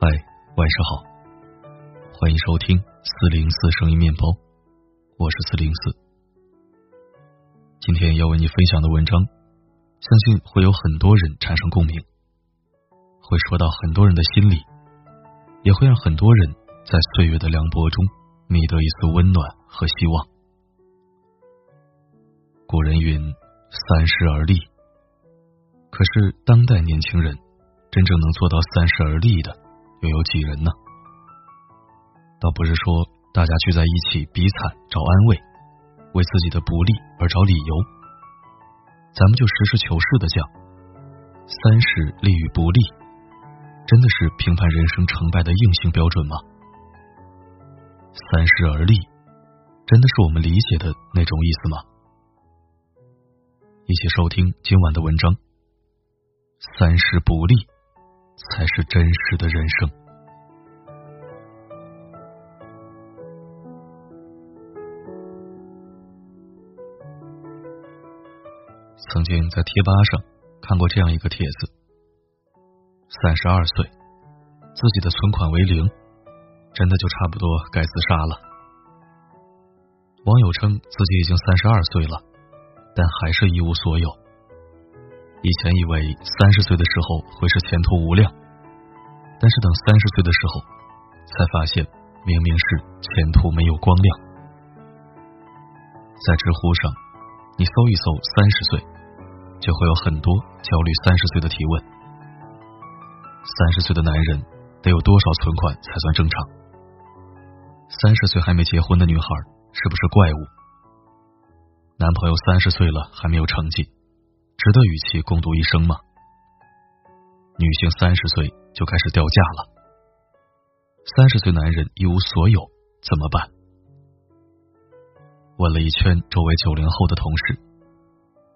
嗨，晚上好，欢迎收听四零四声音面包，我是四零四。今天要为你分享的文章，相信会有很多人产生共鸣，会说到很多人的心里，也会让很多人在岁月的凉薄中觅得一丝温暖和希望。古人云：“三十而立。”可是当代年轻人真正能做到三十而立的？又有几人呢？倒不是说大家聚在一起比惨找安慰，为自己的不利而找理由。咱们就实事求是的讲，三十利与不利，真的是评判人生成败的硬性标准吗？三十而立，真的是我们理解的那种意思吗？一起收听今晚的文章。三十不利。才是真实的人生。曾经在贴吧上看过这样一个帖子：三十二岁，自己的存款为零，真的就差不多该自杀了。网友称自己已经三十二岁了，但还是一无所有。以前以为三十岁的时候会是前途无量，但是等三十岁的时候，才发现明明是前途没有光亮。在知乎上，你搜一搜“三十岁”，就会有很多焦虑三十岁的提问。三十岁的男人得有多少存款才算正常？三十岁还没结婚的女孩是不是怪物？男朋友三十岁了还没有成绩？值得与其共度一生吗？女性三十岁就开始掉价了，三十岁男人一无所有怎么办？问了一圈周围九零后的同事，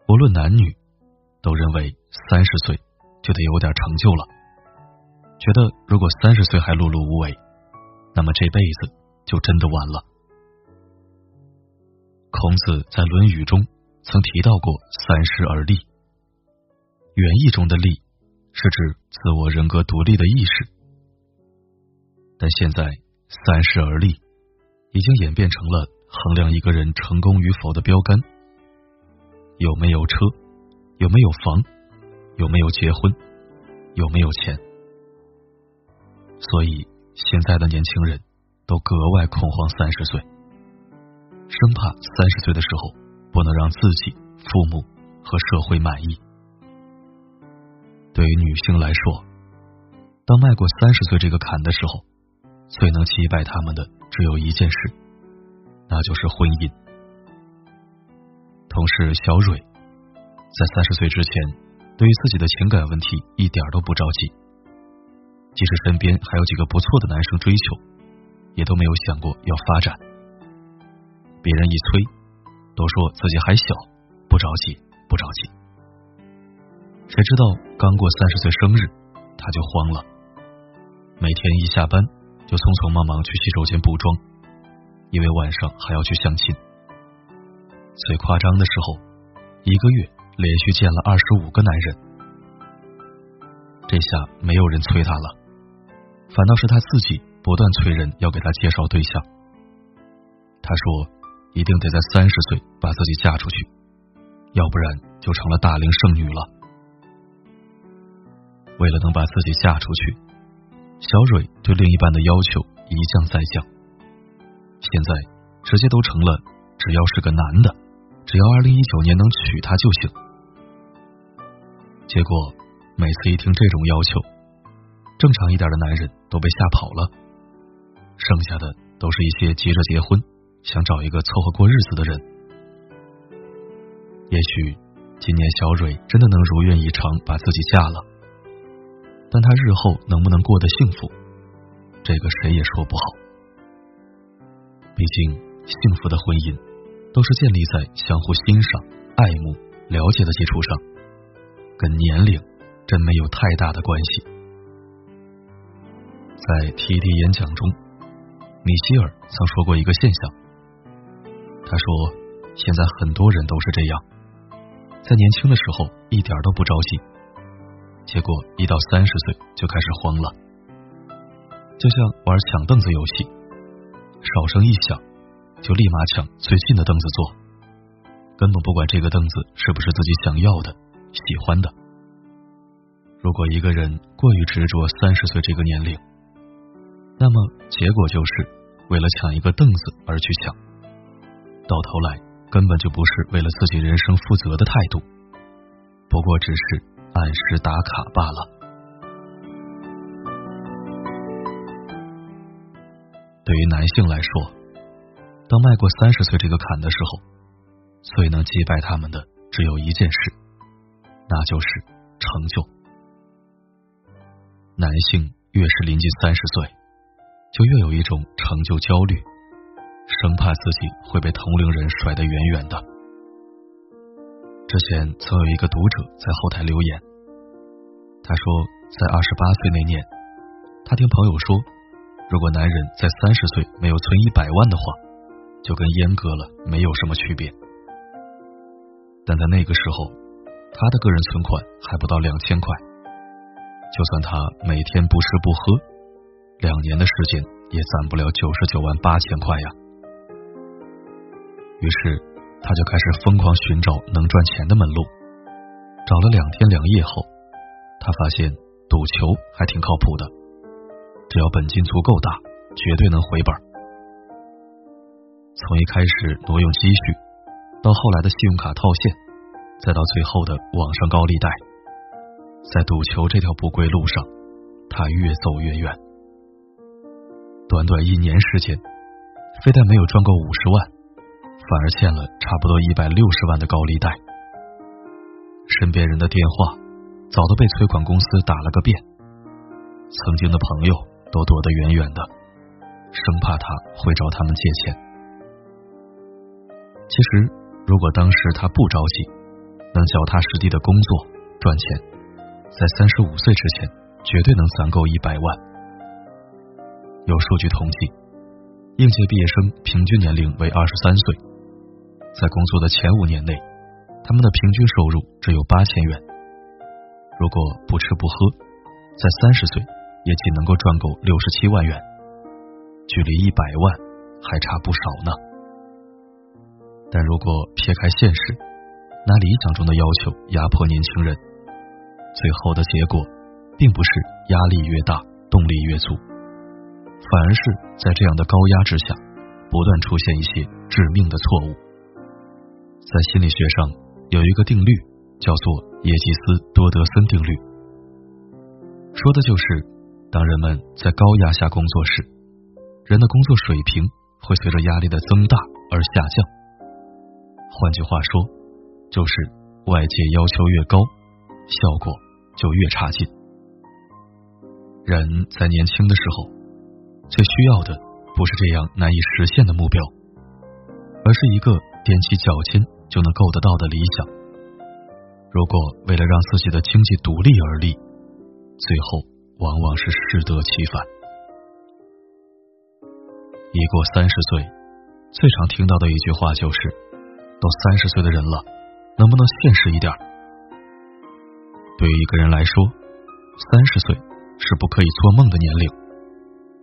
无论男女，都认为三十岁就得有点成就了，觉得如果三十岁还碌碌无为，那么这辈子就真的完了。孔子在《论语》中曾提到过“三十而立”。原意中的“立”是指自我人格独立的意识，但现在“三十而立”已经演变成了衡量一个人成功与否的标杆：有没有车，有没有房，有没有结婚，有没有钱。所以现在的年轻人都格外恐慌三十岁，生怕三十岁的时候不能让自己、父母和社会满意。对于女性来说，当迈过三十岁这个坎的时候，最能击败他们的只有一件事，那就是婚姻。同事小蕊在三十岁之前，对于自己的情感问题一点都不着急，即使身边还有几个不错的男生追求，也都没有想过要发展。别人一催，都说自己还小，不着急，不着急。谁知道刚过三十岁生日，他就慌了。每天一下班就匆匆忙忙去洗手间补妆，因为晚上还要去相亲。最夸张的时候，一个月连续见了二十五个男人。这下没有人催他了，反倒是他自己不断催人要给他介绍对象。他说：“一定得在三十岁把自己嫁出去，要不然就成了大龄剩女了。”为了能把自己嫁出去，小蕊对另一半的要求一降再降。现在直接都成了，只要是个男的，只要二零一九年能娶她就行。结果每次一听这种要求，正常一点的男人都被吓跑了，剩下的都是一些急着结婚、想找一个凑合过日子的人。也许今年小蕊真的能如愿以偿把自己嫁了。但他日后能不能过得幸福，这个谁也说不好。毕竟，幸福的婚姻都是建立在相互欣赏、爱慕、了解的基础上，跟年龄真没有太大的关系。在 TED 演讲中，米歇尔曾说过一个现象，他说：“现在很多人都是这样，在年轻的时候一点都不着急。”结果一到三十岁就开始慌了，就像玩抢凳子游戏，哨声一响，就立马抢最近的凳子坐，根本不管这个凳子是不是自己想要的、喜欢的。如果一个人过于执着三十岁这个年龄，那么结果就是为了抢一个凳子而去抢，到头来根本就不是为了自己人生负责的态度，不过只是按时打卡罢了。对于男性来说，当迈过三十岁这个坎的时候，最能击败他们的只有一件事，那就是成就。男性越是临近三十岁，就越有一种成就焦虑，生怕自己会被同龄人甩得远远的。之前曾有一个读者在后台留言，他说，在二十八岁那年，他听朋友说，如果男人在三十岁没有存一百万的话，就跟阉割了没有什么区别。但在那个时候，他的个人存款还不到两千块。就算他每天不吃不喝，两年的时间也攒不了九十九万八千块呀。于是他就开始疯狂寻找能赚钱的门路。找了两天两夜后，他发现赌球还挺靠谱的，只要本金足够大，绝对能回本。从一开始挪用积蓄，到后来的信用卡套现，再到最后的网上高利贷。在赌球这条不归路上，他越走越远。短短一年时间，非但没有赚够五十万，反而欠了差不多一百六十万的高利贷。身边人的电话早都被催款公司打了个遍，曾经的朋友都躲得远远的，生怕他会找他们借钱。其实，如果当时他不着急，能脚踏实地的工作赚钱。在三十五岁之前，绝对能攒够一百万。有数据统计，应届毕业生平均年龄为二十三岁，在工作的前五年内，他们的平均收入只有八千元。如果不吃不喝，在三十岁也仅能够赚够六十七万元，距离一百万还差不少呢。但如果撇开现实，拿理想中的要求压迫年轻人。最后的结果，并不是压力越大动力越足，反而是在这样的高压之下，不断出现一些致命的错误。在心理学上有一个定律，叫做耶基斯多德森定律，说的就是当人们在高压下工作时，人的工作水平会随着压力的增大而下降。换句话说，就是外界要求越高。效果就越差劲。人在年轻的时候，最需要的不是这样难以实现的目标，而是一个踮起脚尖就能够得到的理想。如果为了让自己的经济独立而立，最后往往是适得其反。一过三十岁，最常听到的一句话就是：“都三十岁的人了，能不能现实一点？”对于一个人来说，三十岁是不可以做梦的年龄。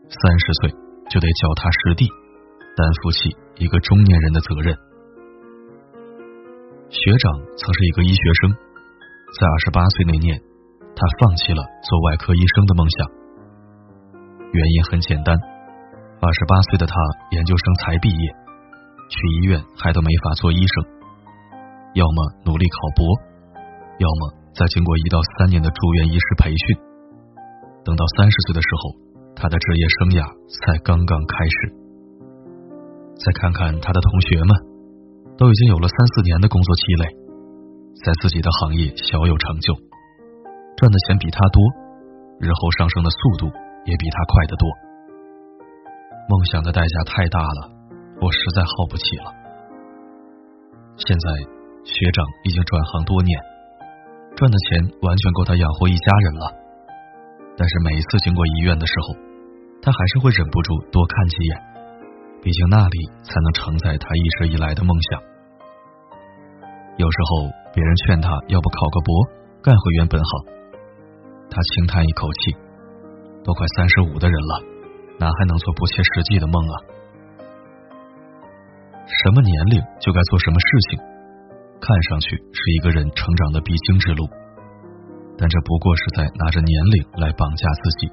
三十岁就得脚踏实地，担负起一个中年人的责任。学长曾是一个医学生，在二十八岁那年，他放弃了做外科医生的梦想。原因很简单，二十八岁的他研究生才毕业，去医院还都没法做医生，要么努力考博，要么。在经过一到三年的住院医师培训，等到三十岁的时候，他的职业生涯才刚刚开始。再看看他的同学们，都已经有了三四年的工作积累，在自己的行业小有成就，赚的钱比他多，日后上升的速度也比他快得多。梦想的代价太大了，我实在耗不起了。现在学长已经转行多年。赚的钱完全够他养活一家人了，但是每一次经过医院的时候，他还是会忍不住多看几眼，毕竟那里才能承载他一直以来的梦想。有时候别人劝他要不考个博，干回原本好，他轻叹一口气，都快三十五的人了，哪还能做不切实际的梦啊？什么年龄就该做什么事情，看上去是一个人成长的必经之路，但这不过是在拿着年龄来绑架自己，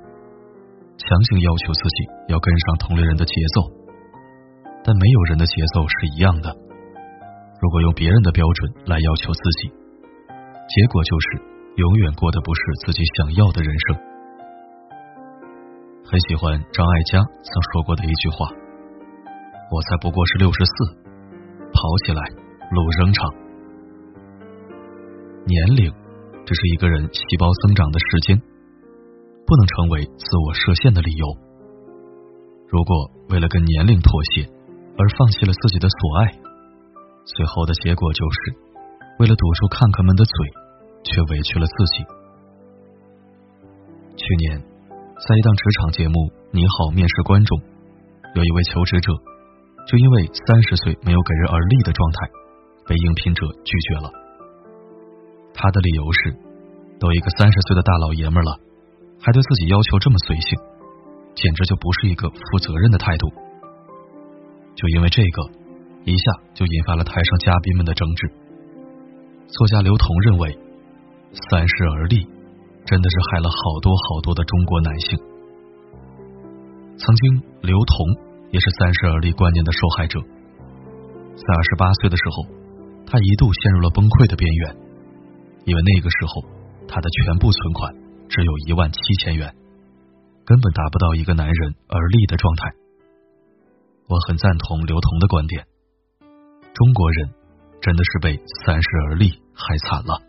强行要求自己要跟上同龄人的节奏。但没有人的节奏是一样的。如果用别人的标准来要求自己，结果就是永远过的不是自己想要的人生。很喜欢张艾嘉曾说过的一句话。我才不过是六十四，跑起来，路仍长。年龄只是一个人细胞增长的时间，不能成为自我设限的理由。如果为了跟年龄妥协而放弃了自己的所爱，最后的结果就是为了堵住看客们的嘴，却委屈了自己。去年，在一档职场节目《你好，面试官》中，有一位求职者。就因为三十岁没有给人而立的状态，被应聘者拒绝了。他的理由是，都一个三十岁的大老爷们了，还对自己要求这么随性，简直就不是一个负责任的态度。就因为这个，一下就引发了台上嘉宾们的争执。作家刘同认为，三十而立真的是害了好多好多的中国男性。曾经，刘同。也是三十而立观念的受害者。在二十八岁的时候，他一度陷入了崩溃的边缘，因为那个时候他的全部存款只有一万七千元，根本达不到一个男人而立的状态。我很赞同刘同的观点，中国人真的是被三十而立害惨了。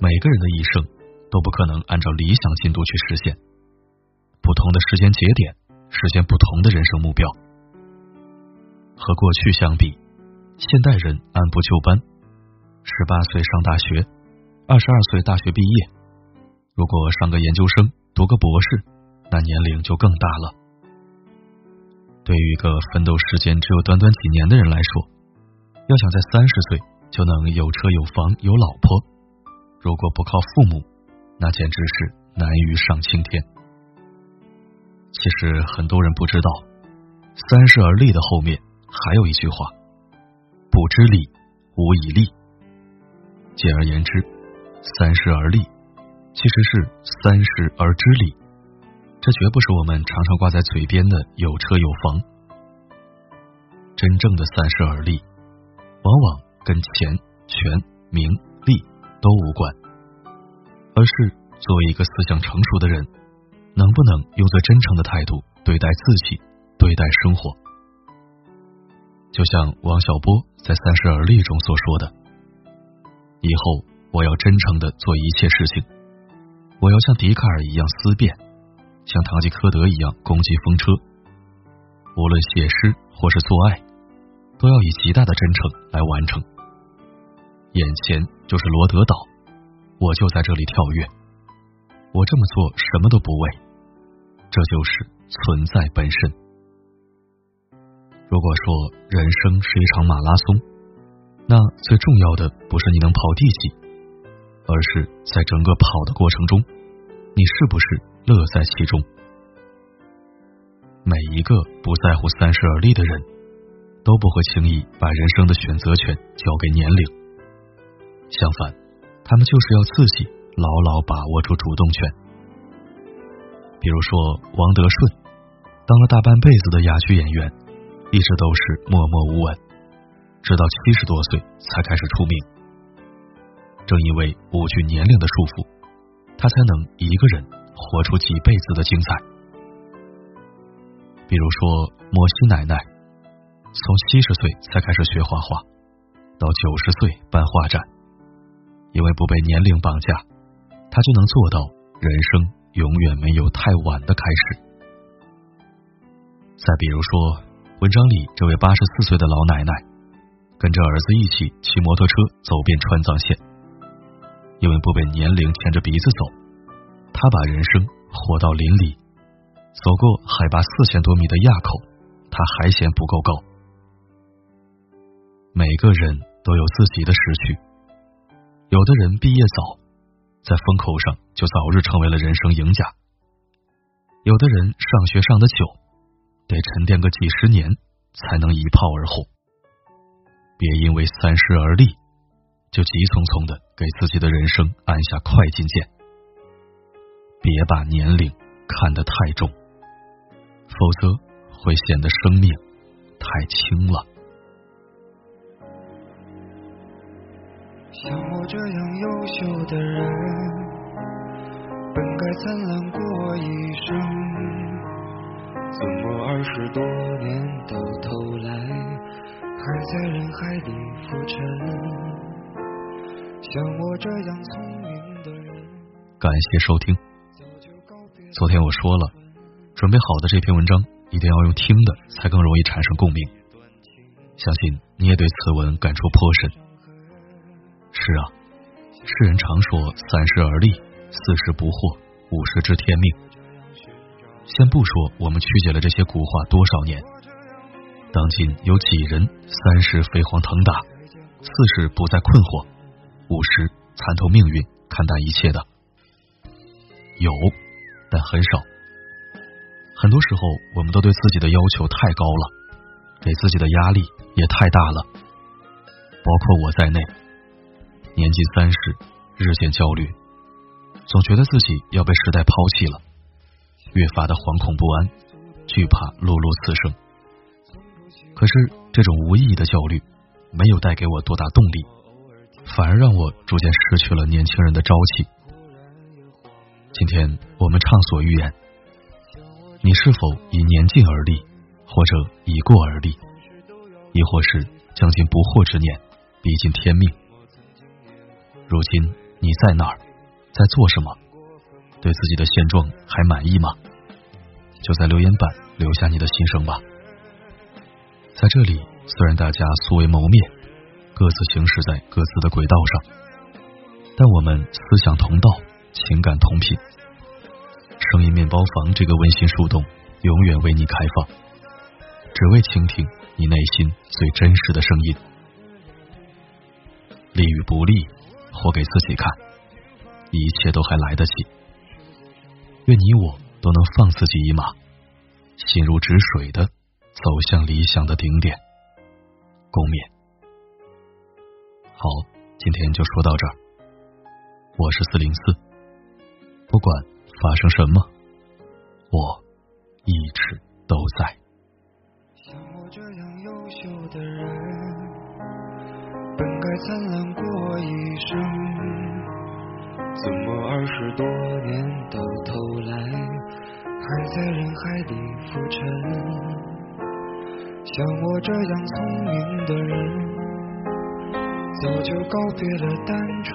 每个人的一生都不可能按照理想进度去实现，不同的时间节点。实现不同的人生目标。和过去相比，现代人按部就班，十八岁上大学，二十二岁大学毕业。如果上个研究生，读个博士，那年龄就更大了。对于一个奋斗时间只有短短几年的人来说，要想在三十岁就能有车有房有老婆，如果不靠父母，那简直是难于上青天。其实很多人不知道，“三十而立”的后面还有一句话：“不知礼，无以立。”简而言之，“三十而立”其实是“三十而知礼”。这绝不是我们常常挂在嘴边的“有车有房”。真正的“三十而立”，往往跟钱、权、名、利都无关，而是作为一个思想成熟的人。能不能用最真诚的态度对待自己，对待生活？就像王小波在《三十而立》中所说的：“以后我要真诚的做一切事情，我要像笛卡尔一样思辨，像堂吉诃德一样攻击风车。无论写诗或是做爱，都要以极大的真诚来完成。眼前就是罗德岛，我就在这里跳跃。我这么做什么都不为。”这就是存在本身。如果说人生是一场马拉松，那最重要的不是你能跑第几，而是在整个跑的过程中，你是不是乐在其中？每一个不在乎三十而立的人，都不会轻易把人生的选择权交给年龄。相反，他们就是要自己牢牢把握住主动权。比如说，王德顺当了大半辈子的哑剧演员，一直都是默默无闻，直到七十多岁才开始出名。正因为不惧年龄的束缚，他才能一个人活出几辈子的精彩。比如说，摩西奶奶从七十岁才开始学画画，到九十岁办画展，因为不被年龄绑架，他就能做到人生。永远没有太晚的开始。再比如说，文章里这位八十四岁的老奶奶，跟着儿子一起骑摩托车走遍川藏线，因为不被年龄牵着鼻子走，他把人生活到淋漓，走过海拔四千多米的垭口，他还嫌不够高。每个人都有自己的时区，有的人毕业早。在风口上就早日成为了人生赢家。有的人上学上的久，得沉淀个几十年才能一炮而红。别因为三十而立，就急匆匆的给自己的人生按下快进键。别把年龄看得太重，否则会显得生命太轻了。像我这样优秀的人，本该灿烂过一生，怎么二十多年到头来，还在人海里浮沉？像我这样聪明的人，感谢收听。昨天我说了，准备好的这篇文章一定要用听的，才更容易产生共鸣。相信你也对此文感触颇深。是啊，世人常说三十而立，四十不惑，五十知天命。先不说我们曲解了这些古话多少年，当今有几人三十飞黄腾达，四十不再困惑，五十参透命运，看淡一切的？有，但很少。很多时候，我们都对自己的要求太高了，给自己的压力也太大了，包括我在内。年近三十，日渐焦虑，总觉得自己要被时代抛弃了，越发的惶恐不安，惧怕碌碌此生。可是这种无意义的焦虑，没有带给我多大动力，反而让我逐渐失去了年轻人的朝气。今天我们畅所欲言，你是否以年近而立，或者已过而立，亦或是将近不惑之年，逼近天命？如今你在哪儿，在做什么？对自己的现状还满意吗？就在留言板留下你的心声吧。在这里，虽然大家素未谋面，各自行驶在各自的轨道上，但我们思想同道，情感同频。声音面包房这个温馨树洞，永远为你开放，只为倾听你内心最真实的声音。利与不利。活给自己看，一切都还来得及。愿你我都能放自己一马，心如止水的走向理想的顶点。共勉。好，今天就说到这儿。我是四零四，不管发生什么，我一直都在。像我这样优秀的人，本该灿烂过一。生，怎么二十多年到头来，还在人海里浮沉？像我这样聪明的人，早就告别了单纯，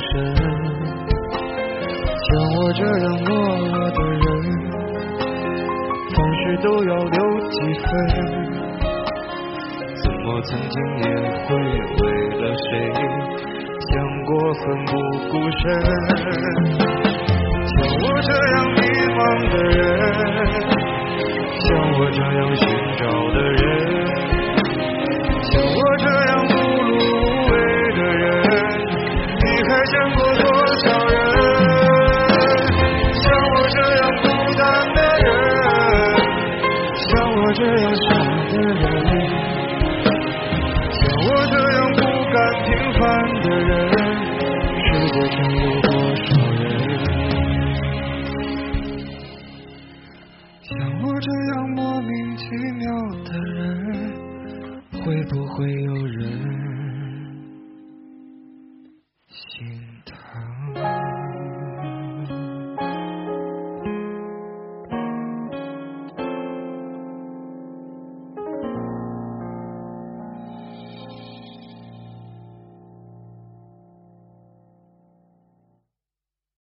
神？像我这样懦弱的人，凡事都要留几分。怎么曾经也会为了谁，想过奋不顾身？像我这样迷茫的人，像我这样寻找的人，